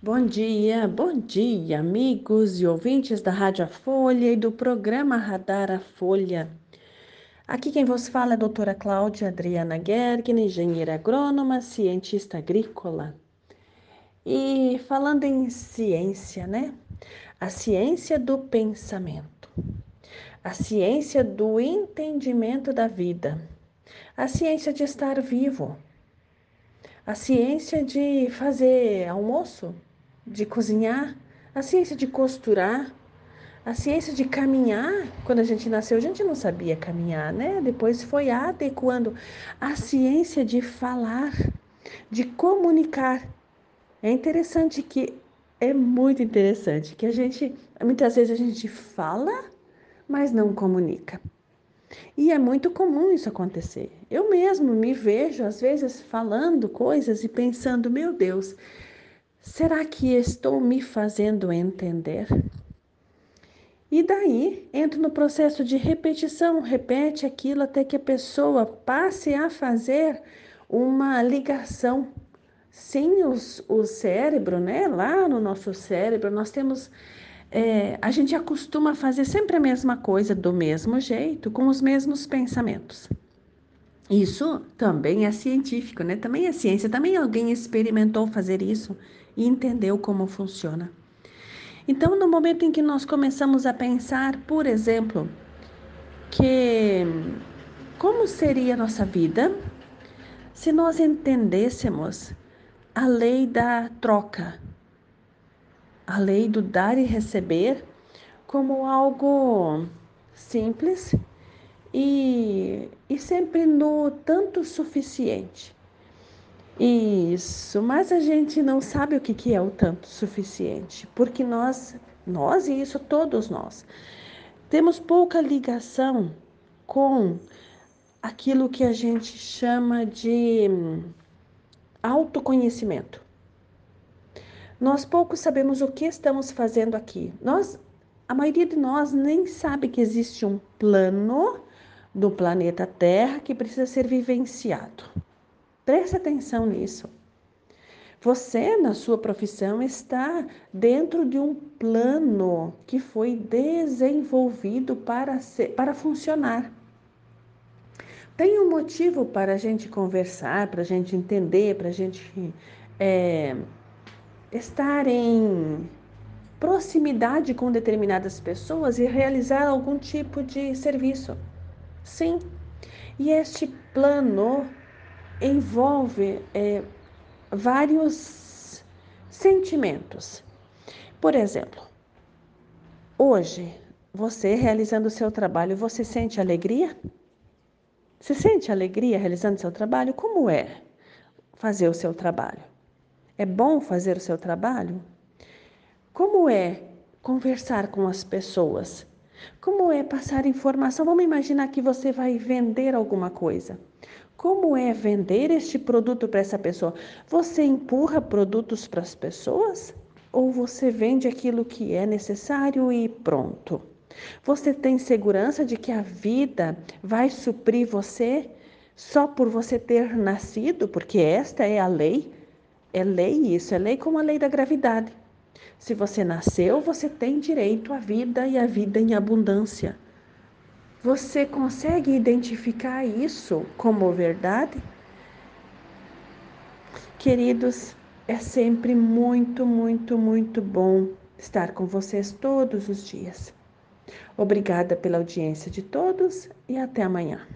Bom dia, bom dia, amigos e ouvintes da Rádio A Folha e do programa Radar a Folha. Aqui quem vos fala é a doutora Cláudia Adriana Gergen, engenheira agrônoma, cientista agrícola. E falando em ciência, né? A ciência do pensamento, a ciência do entendimento da vida, a ciência de estar vivo, a ciência de fazer almoço, de cozinhar, a ciência de costurar, a ciência de caminhar. Quando a gente nasceu, a gente não sabia caminhar, né? Depois foi adequando a ciência de falar, de comunicar. É interessante que é muito interessante que a gente muitas vezes a gente fala, mas não comunica. E é muito comum isso acontecer. Eu mesmo me vejo às vezes falando coisas e pensando, meu Deus, Será que estou me fazendo entender? E daí entro no processo de repetição, repete aquilo até que a pessoa passe a fazer uma ligação. Sim, os, o cérebro, né? Lá no nosso cérebro, nós temos. É, a gente acostuma fazer sempre a mesma coisa, do mesmo jeito, com os mesmos pensamentos. Isso também é científico, né? Também é ciência. Também alguém experimentou fazer isso e entendeu como funciona. Então, no momento em que nós começamos a pensar, por exemplo, que como seria a nossa vida se nós entendêssemos a lei da troca, a lei do dar e receber como algo simples e, e sempre no tanto suficiente. Isso, mas a gente não sabe o que, que é o tanto suficiente, porque nós, nós e isso todos nós, temos pouca ligação com aquilo que a gente chama de autoconhecimento. Nós pouco sabemos o que estamos fazendo aqui. Nós, a maioria de nós nem sabe que existe um plano do planeta Terra que precisa ser vivenciado. Preste atenção nisso. Você, na sua profissão, está dentro de um plano que foi desenvolvido para, ser, para funcionar. Tem um motivo para a gente conversar, para a gente entender, para a gente é, estar em proximidade com determinadas pessoas e realizar algum tipo de serviço. Sim, e este plano envolve é, vários sentimentos. Por exemplo, hoje, você realizando o seu trabalho, você sente alegria? Você sente alegria realizando seu trabalho? Como é fazer o seu trabalho? É bom fazer o seu trabalho? Como é conversar com as pessoas? Como é passar informação? Vamos imaginar que você vai vender alguma coisa. Como é vender este produto para essa pessoa? Você empurra produtos para as pessoas? Ou você vende aquilo que é necessário e pronto? Você tem segurança de que a vida vai suprir você só por você ter nascido? Porque esta é a lei. É lei isso, é lei como a lei da gravidade. Se você nasceu, você tem direito à vida e à vida em abundância. Você consegue identificar isso como verdade? Queridos, é sempre muito, muito, muito bom estar com vocês todos os dias. Obrigada pela audiência de todos e até amanhã.